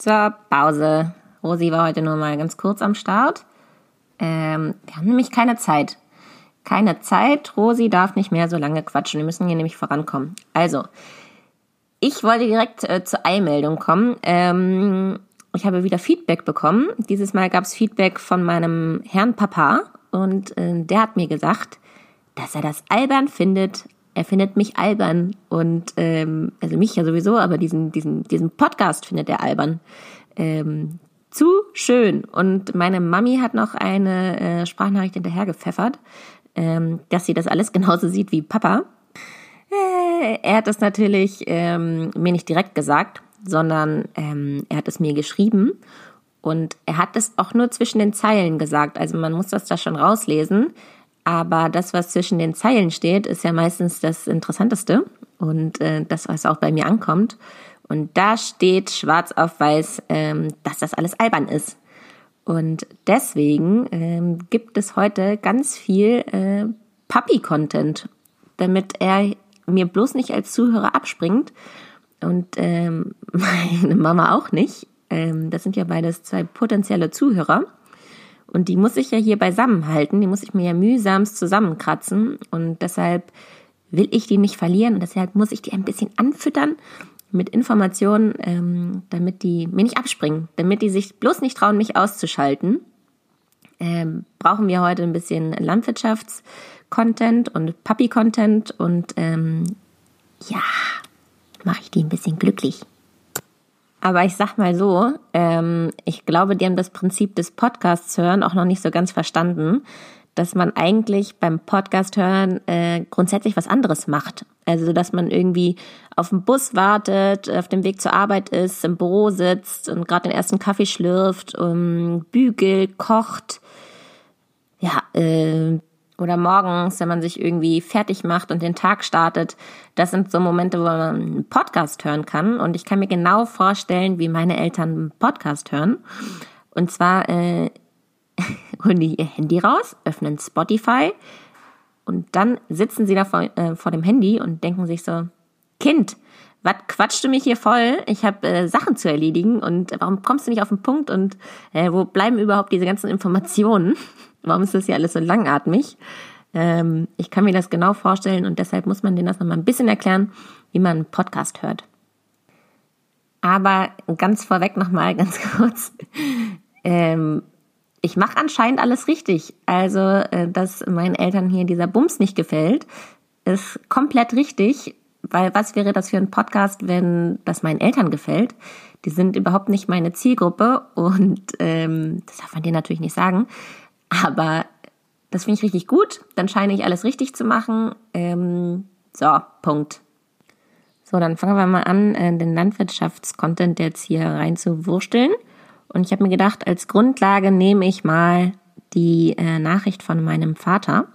Zur Pause. Rosi war heute nur mal ganz kurz am Start. Ähm, wir haben nämlich keine Zeit. Keine Zeit. Rosi darf nicht mehr so lange quatschen. Wir müssen hier nämlich vorankommen. Also, ich wollte direkt äh, zur Eilmeldung kommen. Ähm, ich habe wieder Feedback bekommen. Dieses Mal gab es Feedback von meinem Herrn Papa und äh, der hat mir gesagt, dass er das albern findet. Er findet mich albern und ähm, also mich ja sowieso, aber diesen diesen diesen Podcast findet er albern. Ähm, zu schön. Und meine Mami hat noch eine äh, Sprachnachricht hinterher gepfeffert, ähm, dass sie das alles genauso sieht wie Papa. Äh, er hat das natürlich ähm, mir nicht direkt gesagt, sondern ähm, er hat es mir geschrieben und er hat es auch nur zwischen den Zeilen gesagt. Also man muss das da schon rauslesen. Aber das, was zwischen den Zeilen steht, ist ja meistens das Interessanteste und äh, das, was auch bei mir ankommt. Und da steht schwarz auf weiß, ähm, dass das alles albern ist. Und deswegen ähm, gibt es heute ganz viel äh, Puppy-Content, damit er mir bloß nicht als Zuhörer abspringt und ähm, meine Mama auch nicht. Ähm, das sind ja beides zwei potenzielle Zuhörer. Und die muss ich ja hier beisammenhalten, die muss ich mir ja mühsamst zusammenkratzen. Und deshalb will ich die nicht verlieren und deshalb muss ich die ein bisschen anfüttern mit Informationen, ähm, damit die mir nicht abspringen, damit die sich bloß nicht trauen, mich auszuschalten. Ähm, brauchen wir heute ein bisschen Landwirtschafts-Content und Puppy-Content und ähm, ja, mache ich die ein bisschen glücklich. Aber ich sag mal so, ähm, ich glaube, die haben das Prinzip des Podcasts hören auch noch nicht so ganz verstanden, dass man eigentlich beim Podcast hören äh, grundsätzlich was anderes macht. Also, dass man irgendwie auf dem Bus wartet, auf dem Weg zur Arbeit ist, im Büro sitzt und gerade den ersten Kaffee schlürft, um, bügelt, kocht, ja, äh, oder morgens, wenn man sich irgendwie fertig macht und den Tag startet. Das sind so Momente, wo man einen Podcast hören kann. Und ich kann mir genau vorstellen, wie meine Eltern einen Podcast hören. Und zwar äh, holen die ihr Handy raus, öffnen Spotify und dann sitzen sie da vor, äh, vor dem Handy und denken sich so, Kind, was quatschst du mich hier voll? Ich habe äh, Sachen zu erledigen und warum kommst du nicht auf den Punkt und äh, wo bleiben überhaupt diese ganzen Informationen? Warum ist das hier alles so langatmig? Ähm, ich kann mir das genau vorstellen und deshalb muss man denen das nochmal ein bisschen erklären, wie man einen Podcast hört. Aber ganz vorweg nochmal ganz kurz. Ähm, ich mache anscheinend alles richtig. Also, äh, dass meinen Eltern hier dieser Bums nicht gefällt, ist komplett richtig. Weil was wäre das für ein Podcast, wenn das meinen Eltern gefällt? Die sind überhaupt nicht meine Zielgruppe und ähm, das darf man dir natürlich nicht sagen. Aber das finde ich richtig gut. Dann scheine ich alles richtig zu machen. Ähm, so, Punkt. So, dann fangen wir mal an, äh, den Landwirtschaftscontent jetzt hier rein zu wursteln. Und ich habe mir gedacht, als Grundlage nehme ich mal die äh, Nachricht von meinem Vater.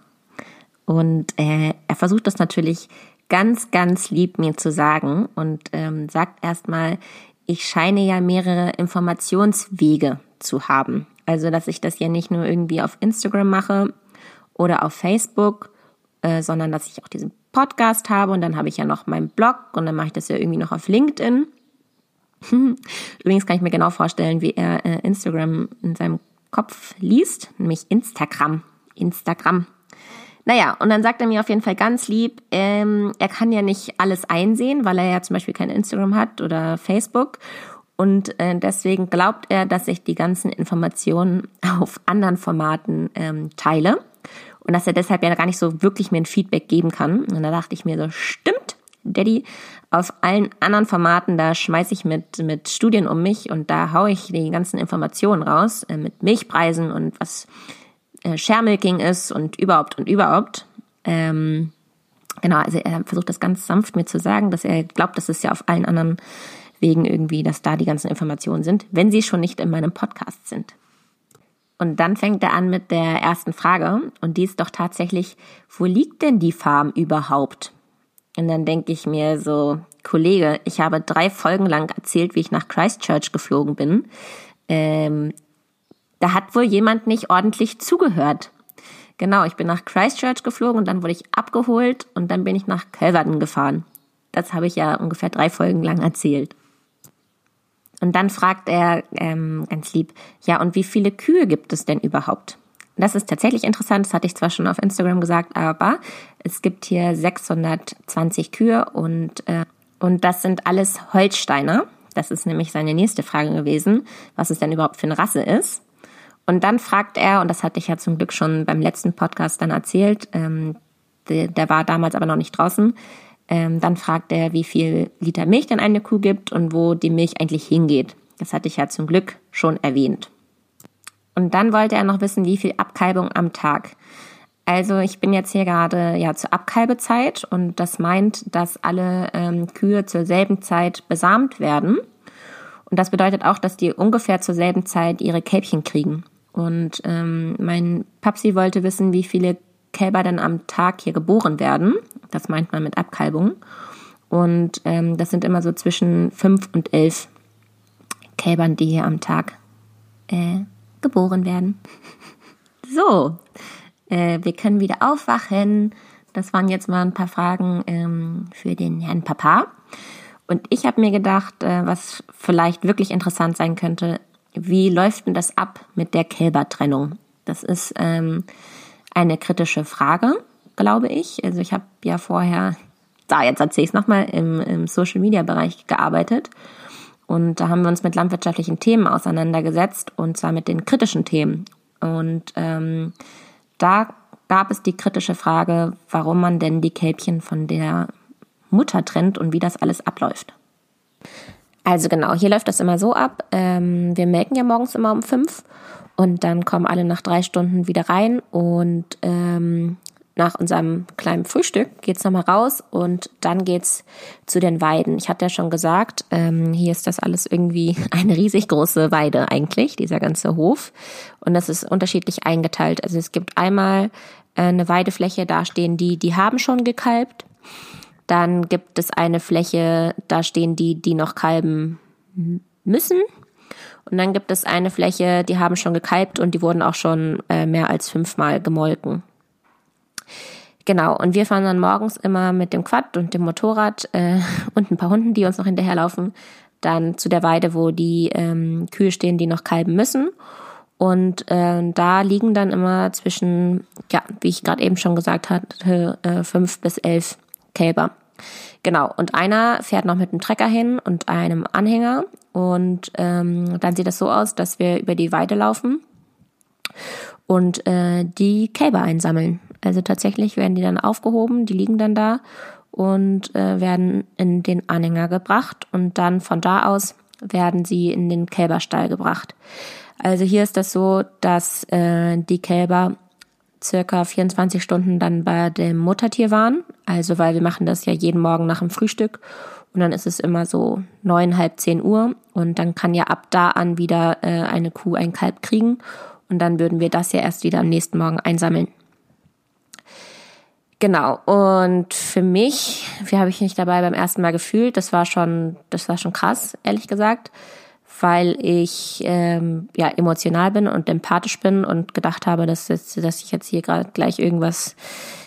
Und äh, er versucht das natürlich ganz, ganz lieb mir zu sagen und ähm, sagt erstmal, ich scheine ja mehrere Informationswege zu haben. Also, dass ich das ja nicht nur irgendwie auf Instagram mache oder auf Facebook, äh, sondern dass ich auch diesen Podcast habe und dann habe ich ja noch meinen Blog und dann mache ich das ja irgendwie noch auf LinkedIn. Übrigens kann ich mir genau vorstellen, wie er äh, Instagram in seinem Kopf liest, nämlich Instagram. Instagram. Naja, und dann sagt er mir auf jeden Fall ganz lieb, ähm, er kann ja nicht alles einsehen, weil er ja zum Beispiel kein Instagram hat oder Facebook. Und äh, deswegen glaubt er, dass ich die ganzen Informationen auf anderen Formaten ähm, teile und dass er deshalb ja gar nicht so wirklich mir ein Feedback geben kann. Und da dachte ich mir so, stimmt, Daddy, auf allen anderen Formaten, da schmeiße ich mit, mit Studien um mich und da haue ich die ganzen Informationen raus, äh, mit Milchpreisen und was äh, Sharemilking ist und überhaupt und überhaupt. Ähm, genau, also er versucht das ganz sanft mir zu sagen, dass er glaubt, dass es ja auf allen anderen Wegen irgendwie, dass da die ganzen Informationen sind, wenn sie schon nicht in meinem Podcast sind. Und dann fängt er an mit der ersten Frage und die ist doch tatsächlich, wo liegt denn die Farm überhaupt? Und dann denke ich mir so, Kollege, ich habe drei Folgen lang erzählt, wie ich nach Christchurch geflogen bin. Ähm, da hat wohl jemand nicht ordentlich zugehört. Genau, ich bin nach Christchurch geflogen und dann wurde ich abgeholt und dann bin ich nach Calverton gefahren. Das habe ich ja ungefähr drei Folgen lang erzählt. Und dann fragt er ähm, ganz lieb, ja, und wie viele Kühe gibt es denn überhaupt? Das ist tatsächlich interessant, das hatte ich zwar schon auf Instagram gesagt, aber es gibt hier 620 Kühe und, äh, und das sind alles Holsteiner. Das ist nämlich seine nächste Frage gewesen, was es denn überhaupt für eine Rasse ist. Und dann fragt er, und das hatte ich ja zum Glück schon beim letzten Podcast dann erzählt, ähm, der, der war damals aber noch nicht draußen, ähm, dann fragt er, wie viel Liter Milch denn eine Kuh gibt und wo die Milch eigentlich hingeht. Das hatte ich ja zum Glück schon erwähnt. Und dann wollte er noch wissen, wie viel Abkalbung am Tag. Also ich bin jetzt hier gerade ja zur Abkalbezeit und das meint, dass alle ähm, Kühe zur selben Zeit besamt werden. Und das bedeutet auch, dass die ungefähr zur selben Zeit ihre Kälbchen kriegen. Und ähm, mein Papsi wollte wissen, wie viele Kälber dann am Tag hier geboren werden. Das meint man mit Abkalbung. Und ähm, das sind immer so zwischen fünf und elf Kälbern, die hier am Tag äh, geboren werden. So, äh, wir können wieder aufwachen. Das waren jetzt mal ein paar Fragen ähm, für den Herrn Papa. Und ich habe mir gedacht, äh, was vielleicht wirklich interessant sein könnte, wie läuft denn das ab mit der Kälbertrennung? Das ist ähm, eine kritische Frage, glaube ich. Also ich habe ja vorher, da jetzt erzähle ich es nochmal, im, im Social-Media-Bereich gearbeitet. Und da haben wir uns mit landwirtschaftlichen Themen auseinandergesetzt, und zwar mit den kritischen Themen. Und ähm, da gab es die kritische Frage, warum man denn die Kälbchen von der Mutter trennt und wie das alles abläuft. Also genau, hier läuft das immer so ab. Ähm, wir melken ja morgens immer um fünf und dann kommen alle nach drei Stunden wieder rein und ähm, nach unserem kleinen Frühstück geht's nochmal raus und dann geht's zu den Weiden. Ich hatte ja schon gesagt, ähm, hier ist das alles irgendwie eine riesig große Weide eigentlich, dieser ganze Hof. Und das ist unterschiedlich eingeteilt. Also es gibt einmal äh, eine Weidefläche, da stehen die, die haben schon gekalbt. Dann gibt es eine Fläche, da stehen die, die noch kalben müssen. Und dann gibt es eine Fläche, die haben schon gekalbt und die wurden auch schon äh, mehr als fünfmal gemolken. Genau, und wir fahren dann morgens immer mit dem Quad und dem Motorrad äh, und ein paar Hunden, die uns noch hinterherlaufen, dann zu der Weide, wo die ähm, Kühe stehen, die noch kalben müssen. Und äh, da liegen dann immer zwischen, ja, wie ich gerade eben schon gesagt hatte, äh, fünf bis elf Kälber. Genau, und einer fährt noch mit einem Trecker hin und einem Anhänger. Und ähm, dann sieht das so aus, dass wir über die Weide laufen und äh, die Kälber einsammeln. Also tatsächlich werden die dann aufgehoben, die liegen dann da und äh, werden in den Anhänger gebracht und dann von da aus werden sie in den Kälberstall gebracht. Also hier ist das so, dass äh, die Kälber circa 24 Stunden dann bei dem Muttertier waren. Also weil wir machen das ja jeden Morgen nach dem Frühstück und dann ist es immer so neun, halb zehn Uhr und dann kann ja ab da an wieder äh, eine Kuh ein Kalb kriegen und dann würden wir das ja erst wieder am nächsten Morgen einsammeln. Genau. Und für mich, wie habe ich mich dabei beim ersten Mal gefühlt? Das war schon, das war schon krass, ehrlich gesagt weil ich ähm, ja emotional bin und empathisch bin und gedacht habe, dass, jetzt, dass ich jetzt hier gerade gleich irgendwas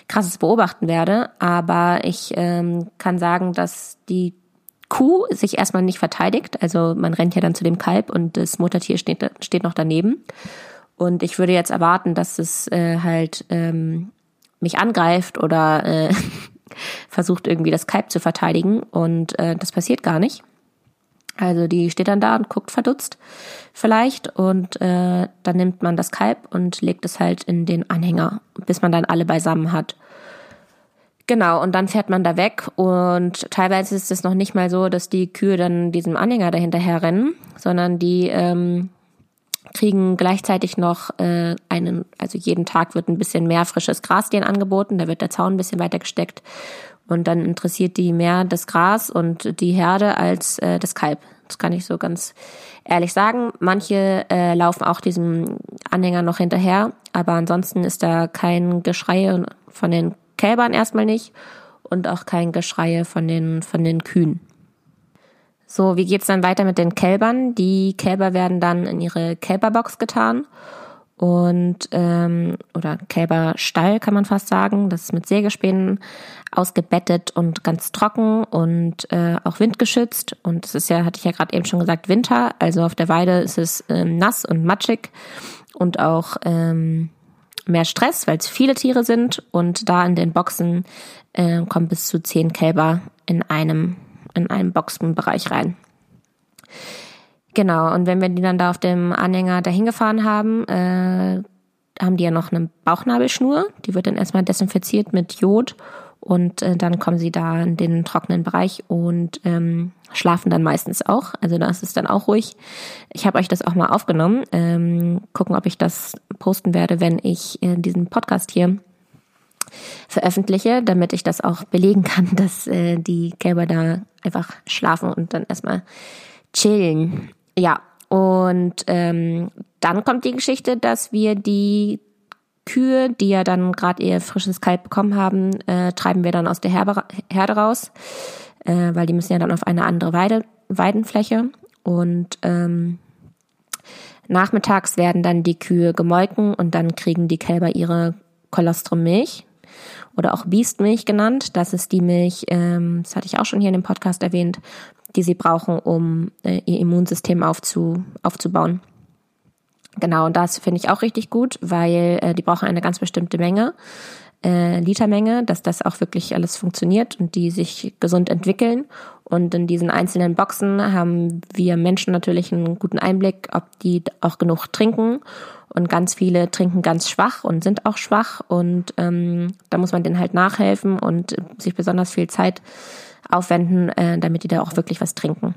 Krasses beobachten werde. Aber ich ähm, kann sagen, dass die Kuh sich erstmal nicht verteidigt. Also man rennt ja dann zu dem Kalb und das Muttertier steht, steht noch daneben. Und ich würde jetzt erwarten, dass es äh, halt ähm, mich angreift oder äh, versucht irgendwie das Kalb zu verteidigen. Und äh, das passiert gar nicht. Also die steht dann da und guckt verdutzt vielleicht und äh, dann nimmt man das Kalb und legt es halt in den Anhänger, bis man dann alle beisammen hat. Genau, und dann fährt man da weg und teilweise ist es noch nicht mal so, dass die Kühe dann diesem Anhänger dahinterher rennen, sondern die ähm, kriegen gleichzeitig noch äh, einen, also jeden Tag wird ein bisschen mehr frisches Gras denen angeboten, da wird der Zaun ein bisschen weiter gesteckt und dann interessiert die mehr das Gras und die Herde als äh, das Kalb. Das kann ich so ganz ehrlich sagen. Manche äh, laufen auch diesem Anhänger noch hinterher, aber ansonsten ist da kein Geschrei von den Kälbern erstmal nicht und auch kein Geschrei von den, von den Kühen. So, wie geht's dann weiter mit den Kälbern? Die Kälber werden dann in ihre Kälberbox getan und ähm, oder Kälberstall kann man fast sagen. Das ist mit Sägespänen ausgebettet und ganz trocken und äh, auch windgeschützt. Und es ist ja, hatte ich ja gerade eben schon gesagt, Winter. Also auf der Weide ist es ähm, nass und matschig und auch ähm, mehr Stress, weil es viele Tiere sind. Und da in den Boxen äh, kommen bis zu zehn Kälber in einem in einem Boxenbereich rein. Genau, und wenn wir die dann da auf dem Anhänger dahin gefahren haben, äh, haben die ja noch eine Bauchnabelschnur. Die wird dann erstmal desinfiziert mit Jod und äh, dann kommen sie da in den trockenen Bereich und ähm, schlafen dann meistens auch. Also das ist dann auch ruhig. Ich habe euch das auch mal aufgenommen. Ähm, gucken, ob ich das posten werde, wenn ich äh, diesen Podcast hier veröffentliche, damit ich das auch belegen kann, dass äh, die Kälber da einfach schlafen und dann erstmal chillen. Ja, und ähm, dann kommt die Geschichte, dass wir die Kühe, die ja dann gerade ihr frisches Kalb bekommen haben, äh, treiben wir dann aus der Herbe, Herde raus, äh, weil die müssen ja dann auf eine andere Weide, Weidenfläche. Und ähm, nachmittags werden dann die Kühe gemolken und dann kriegen die Kälber ihre Kolostrummilch oder auch Biestmilch genannt. Das ist die Milch, ähm, das hatte ich auch schon hier in dem Podcast erwähnt, die sie brauchen, um äh, ihr Immunsystem aufzu, aufzubauen. Genau, und das finde ich auch richtig gut, weil äh, die brauchen eine ganz bestimmte Menge, äh, Litermenge, dass das auch wirklich alles funktioniert und die sich gesund entwickeln. Und in diesen einzelnen Boxen haben wir Menschen natürlich einen guten Einblick, ob die auch genug trinken. Und ganz viele trinken ganz schwach und sind auch schwach. Und ähm, da muss man denen halt nachhelfen und sich besonders viel Zeit aufwenden, äh, damit die da auch wirklich was trinken.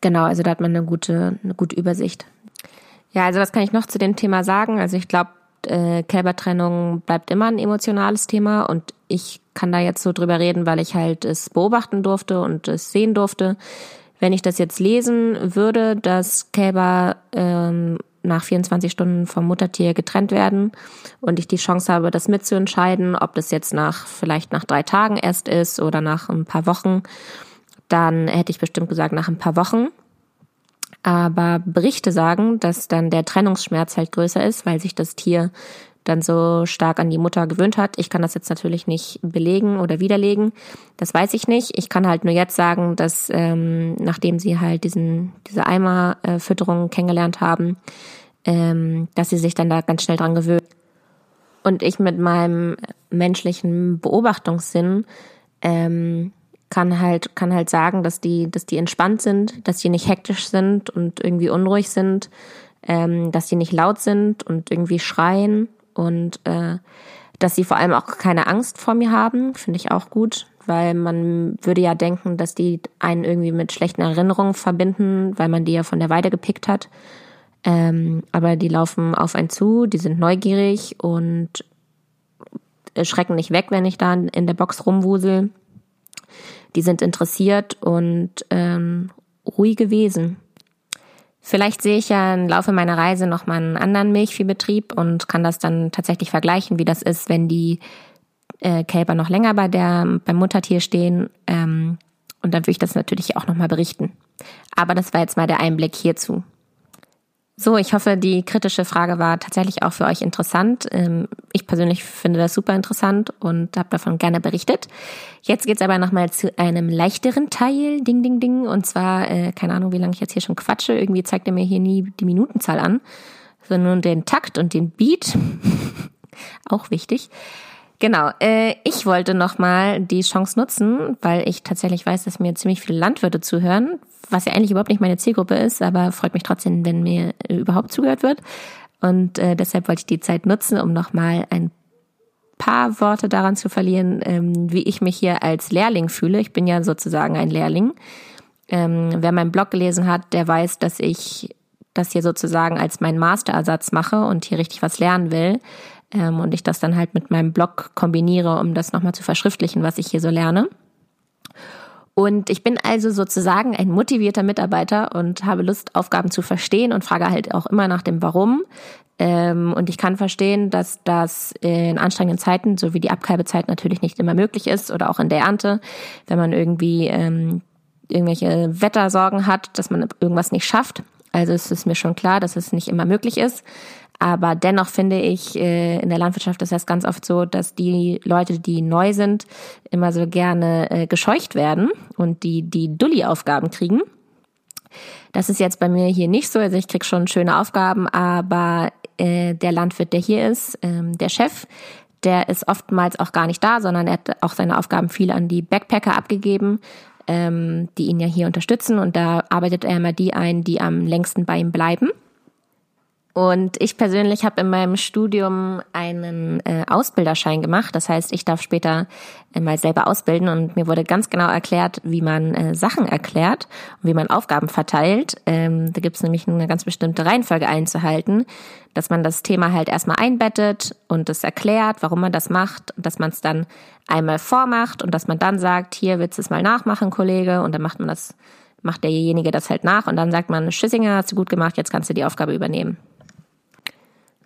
Genau, also da hat man eine gute, eine gute Übersicht. Ja, also was kann ich noch zu dem Thema sagen? Also ich glaube, äh, Kälbertrennung bleibt immer ein emotionales Thema und ich kann da jetzt so drüber reden, weil ich halt es beobachten durfte und es sehen durfte. Wenn ich das jetzt lesen würde, dass Kälber ähm, nach 24 Stunden vom Muttertier getrennt werden und ich die Chance habe, das mitzuentscheiden, ob das jetzt nach vielleicht nach drei Tagen erst ist oder nach ein paar Wochen, dann hätte ich bestimmt gesagt nach ein paar Wochen. Aber Berichte sagen, dass dann der Trennungsschmerz halt größer ist, weil sich das Tier dann so stark an die Mutter gewöhnt hat. Ich kann das jetzt natürlich nicht belegen oder widerlegen. Das weiß ich nicht. Ich kann halt nur jetzt sagen, dass ähm, nachdem sie halt diesen diese Eimerfütterung kennengelernt haben, ähm, dass sie sich dann da ganz schnell dran gewöhnen. Und ich mit meinem menschlichen Beobachtungssinn ähm, kann halt kann halt sagen, dass die dass die entspannt sind, dass die nicht hektisch sind und irgendwie unruhig sind, ähm, dass die nicht laut sind und irgendwie schreien und äh, dass sie vor allem auch keine Angst vor mir haben, finde ich auch gut, weil man würde ja denken, dass die einen irgendwie mit schlechten Erinnerungen verbinden, weil man die ja von der Weide gepickt hat. Ähm, aber die laufen auf einen zu, die sind neugierig und schrecken nicht weg, wenn ich da in der Box rumwusel. Die sind interessiert und ähm, ruhig gewesen. Vielleicht sehe ich ja im Laufe meiner Reise nochmal einen anderen Milchviehbetrieb und kann das dann tatsächlich vergleichen, wie das ist, wenn die äh, Kälber noch länger bei der, beim Muttertier stehen. Ähm, und dann würde ich das natürlich auch nochmal berichten. Aber das war jetzt mal der Einblick hierzu. So, ich hoffe, die kritische Frage war tatsächlich auch für euch interessant. Ähm, ich persönlich finde das super interessant und habe davon gerne berichtet. Jetzt geht's aber nochmal zu einem leichteren Teil, ding, ding, ding. Und zwar, äh, keine Ahnung, wie lange ich jetzt hier schon quatsche. Irgendwie zeigt er mir hier nie die Minutenzahl an, sondern den Takt und den Beat. auch wichtig. Genau, äh, ich wollte nochmal die Chance nutzen, weil ich tatsächlich weiß, dass mir ziemlich viele Landwirte zuhören, was ja eigentlich überhaupt nicht meine Zielgruppe ist, aber freut mich trotzdem, wenn mir äh, überhaupt zugehört wird. Und äh, deshalb wollte ich die Zeit nutzen, um nochmal ein paar Worte daran zu verlieren, ähm, wie ich mich hier als Lehrling fühle. Ich bin ja sozusagen ein Lehrling. Ähm, wer meinen Blog gelesen hat, der weiß, dass ich das hier sozusagen als meinen Masterersatz mache und hier richtig was lernen will ähm, und ich das dann halt mit meinem Blog kombiniere, um das nochmal zu verschriftlichen, was ich hier so lerne. Und ich bin also sozusagen ein motivierter Mitarbeiter und habe Lust, Aufgaben zu verstehen und frage halt auch immer nach dem Warum. Ähm, und ich kann verstehen, dass das in anstrengenden Zeiten, so wie die Abkalbezeit natürlich nicht immer möglich ist oder auch in der Ernte, wenn man irgendwie ähm, irgendwelche Wettersorgen hat, dass man irgendwas nicht schafft. Also es ist mir schon klar, dass es nicht immer möglich ist. Aber dennoch finde ich, äh, in der Landwirtschaft ist das ganz oft so, dass die Leute, die neu sind, immer so gerne äh, gescheucht werden und die die Dulli-Aufgaben kriegen. Das ist jetzt bei mir hier nicht so. Also ich krieg schon schöne Aufgaben, aber äh, der Landwirt, der hier ist, ähm, der Chef, der ist oftmals auch gar nicht da, sondern er hat auch seine Aufgaben viel an die Backpacker abgegeben, ähm, die ihn ja hier unterstützen. Und da arbeitet er immer die ein, die am längsten bei ihm bleiben. Und ich persönlich habe in meinem Studium einen äh, Ausbilderschein gemacht. Das heißt, ich darf später äh, mal selber ausbilden und mir wurde ganz genau erklärt, wie man äh, Sachen erklärt und wie man Aufgaben verteilt. Ähm, da gibt es nämlich eine ganz bestimmte Reihenfolge einzuhalten, dass man das Thema halt erstmal einbettet und es erklärt, warum man das macht und dass man es dann einmal vormacht und dass man dann sagt, hier willst du es mal nachmachen, Kollege, und dann macht man das, macht derjenige das halt nach und dann sagt man, Schüssinger, hast du gut gemacht, jetzt kannst du die Aufgabe übernehmen.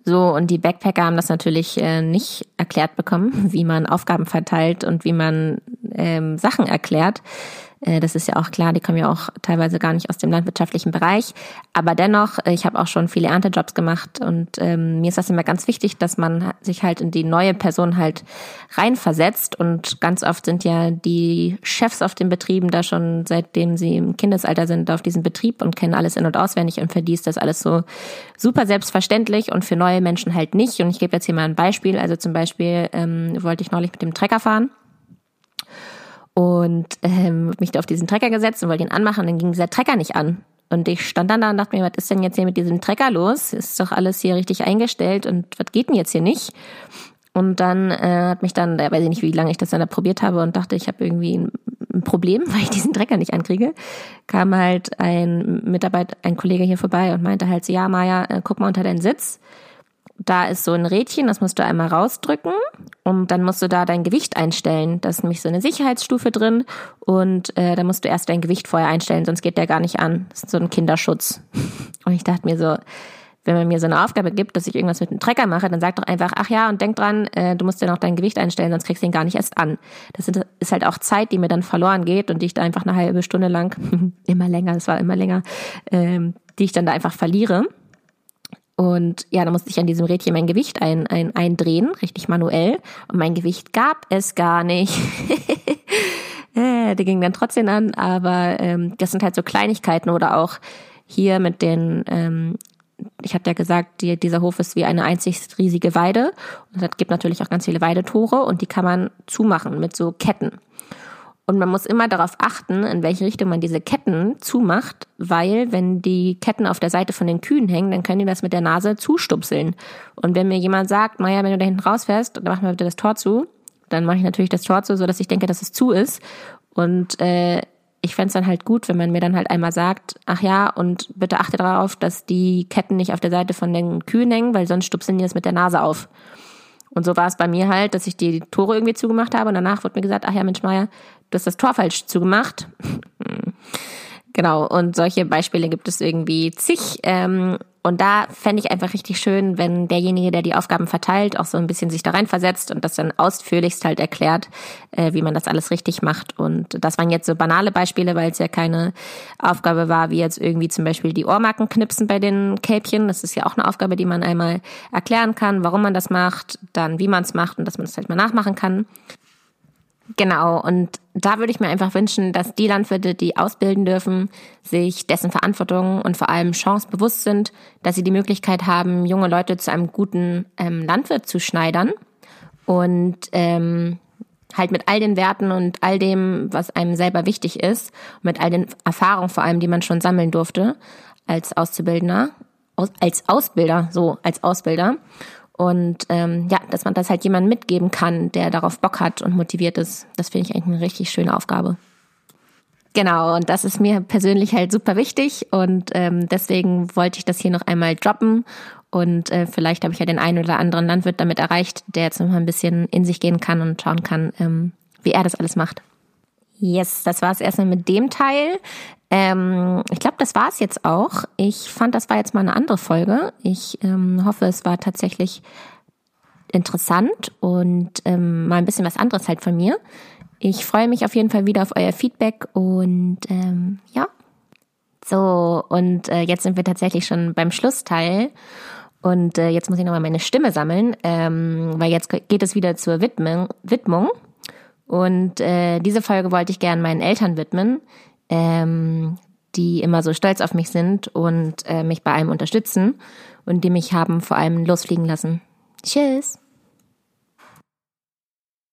So, und die Backpacker haben das natürlich äh, nicht erklärt bekommen, wie man Aufgaben verteilt und wie man ähm, Sachen erklärt. Äh, das ist ja auch klar, die kommen ja auch teilweise gar nicht aus dem landwirtschaftlichen Bereich. Aber dennoch, äh, ich habe auch schon viele Erntejobs gemacht und ähm, mir ist das immer ganz wichtig, dass man sich halt in die neue Person halt reinversetzt. Und ganz oft sind ja die Chefs auf den Betrieben da schon, seitdem sie im Kindesalter sind, auf diesem Betrieb und kennen alles in- und auswendig und für die ist das alles so super selbstverständlich und für neue Menschen halt nicht. Und ich gebe jetzt hier mal ein Beispiel. Also zum Beispiel ähm, wollte ich neulich mit dem Trecker fahren und ähm, mich da auf diesen Trecker gesetzt und wollte ihn anmachen dann ging dieser Trecker nicht an. Und ich stand dann da und dachte mir, was ist denn jetzt hier mit diesem Trecker los? Ist doch alles hier richtig eingestellt und was geht denn jetzt hier nicht? Und dann äh, hat mich dann, da weiß ich nicht, wie lange ich das dann da probiert habe und dachte, ich habe irgendwie ein, ein Problem, weil ich diesen Trecker nicht ankriege, kam halt ein Mitarbeiter, ein Kollege hier vorbei und meinte halt so, ja, Maja, äh, guck mal unter deinen Sitz da ist so ein Rädchen, das musst du einmal rausdrücken und dann musst du da dein Gewicht einstellen. Da ist nämlich so eine Sicherheitsstufe drin und äh, da musst du erst dein Gewicht vorher einstellen, sonst geht der gar nicht an. Das ist so ein Kinderschutz. Und ich dachte mir so, wenn man mir so eine Aufgabe gibt, dass ich irgendwas mit dem Trecker mache, dann sag doch einfach, ach ja, und denk dran, äh, du musst ja noch dein Gewicht einstellen, sonst kriegst du ihn gar nicht erst an. Das ist halt auch Zeit, die mir dann verloren geht und die ich da einfach eine halbe Stunde lang, immer länger, es war immer länger, ähm, die ich dann da einfach verliere. Und ja, da musste ich an diesem Rädchen mein Gewicht ein, ein, eindrehen, richtig manuell. Und mein Gewicht gab es gar nicht. äh, der ging dann trotzdem an, aber ähm, das sind halt so Kleinigkeiten oder auch hier mit den, ähm, ich hatte ja gesagt, die, dieser Hof ist wie eine einzig riesige Weide. Und es gibt natürlich auch ganz viele Weidetore und die kann man zumachen mit so Ketten. Und man muss immer darauf achten, in welche Richtung man diese Ketten zumacht, weil wenn die Ketten auf der Seite von den Kühen hängen, dann können die das mit der Nase zustupseln. Und wenn mir jemand sagt, naja, wenn du da hinten rausfährst, dann mach mal bitte das Tor zu, dann mache ich natürlich das Tor zu, so dass ich denke, dass es zu ist. Und äh, ich fände dann halt gut, wenn man mir dann halt einmal sagt, ach ja, und bitte achte darauf, dass die Ketten nicht auf der Seite von den Kühen hängen, weil sonst stupseln die das mit der Nase auf. Und so war es bei mir halt, dass ich die Tore irgendwie zugemacht habe und danach wurde mir gesagt, ach ja, Mensch Meier, du hast das Tor falsch zugemacht. genau, und solche Beispiele gibt es irgendwie zig. Ähm, und da fände ich einfach richtig schön, wenn derjenige, der die Aufgaben verteilt, auch so ein bisschen sich da reinversetzt und das dann ausführlichst halt erklärt, äh, wie man das alles richtig macht. Und das waren jetzt so banale Beispiele, weil es ja keine Aufgabe war, wie jetzt irgendwie zum Beispiel die Ohrmarken knipsen bei den Kälbchen. Das ist ja auch eine Aufgabe, die man einmal erklären kann, warum man das macht, dann wie man es macht und dass man es halt mal nachmachen kann. Genau, und da würde ich mir einfach wünschen, dass die Landwirte, die ausbilden dürfen, sich dessen Verantwortung und vor allem Chance bewusst sind, dass sie die Möglichkeit haben, junge Leute zu einem guten ähm, Landwirt zu schneidern und ähm, halt mit all den Werten und all dem, was einem selber wichtig ist, mit all den Erfahrungen vor allem, die man schon sammeln durfte als Auszubildender, aus, als Ausbilder, so als Ausbilder und ähm, ja, dass man das halt jemandem mitgeben kann, der darauf Bock hat und motiviert ist, das finde ich eigentlich eine richtig schöne Aufgabe. Genau, und das ist mir persönlich halt super wichtig und ähm, deswegen wollte ich das hier noch einmal droppen und äh, vielleicht habe ich ja den einen oder anderen Landwirt damit erreicht, der jetzt noch mal ein bisschen in sich gehen kann und schauen kann, ähm, wie er das alles macht. Yes, das war es erstmal mit dem Teil. Ähm, ich glaube, das war es jetzt auch. Ich fand, das war jetzt mal eine andere Folge. Ich ähm, hoffe, es war tatsächlich interessant und ähm, mal ein bisschen was anderes halt von mir. Ich freue mich auf jeden Fall wieder auf euer Feedback und ähm, ja. So, und äh, jetzt sind wir tatsächlich schon beim Schlussteil. Und äh, jetzt muss ich nochmal meine Stimme sammeln, ähm, weil jetzt geht es wieder zur Widmung. Widmung. Und äh, diese Folge wollte ich gern meinen Eltern widmen, ähm, die immer so stolz auf mich sind und äh, mich bei allem unterstützen und die mich haben vor allem losfliegen lassen. Tschüss.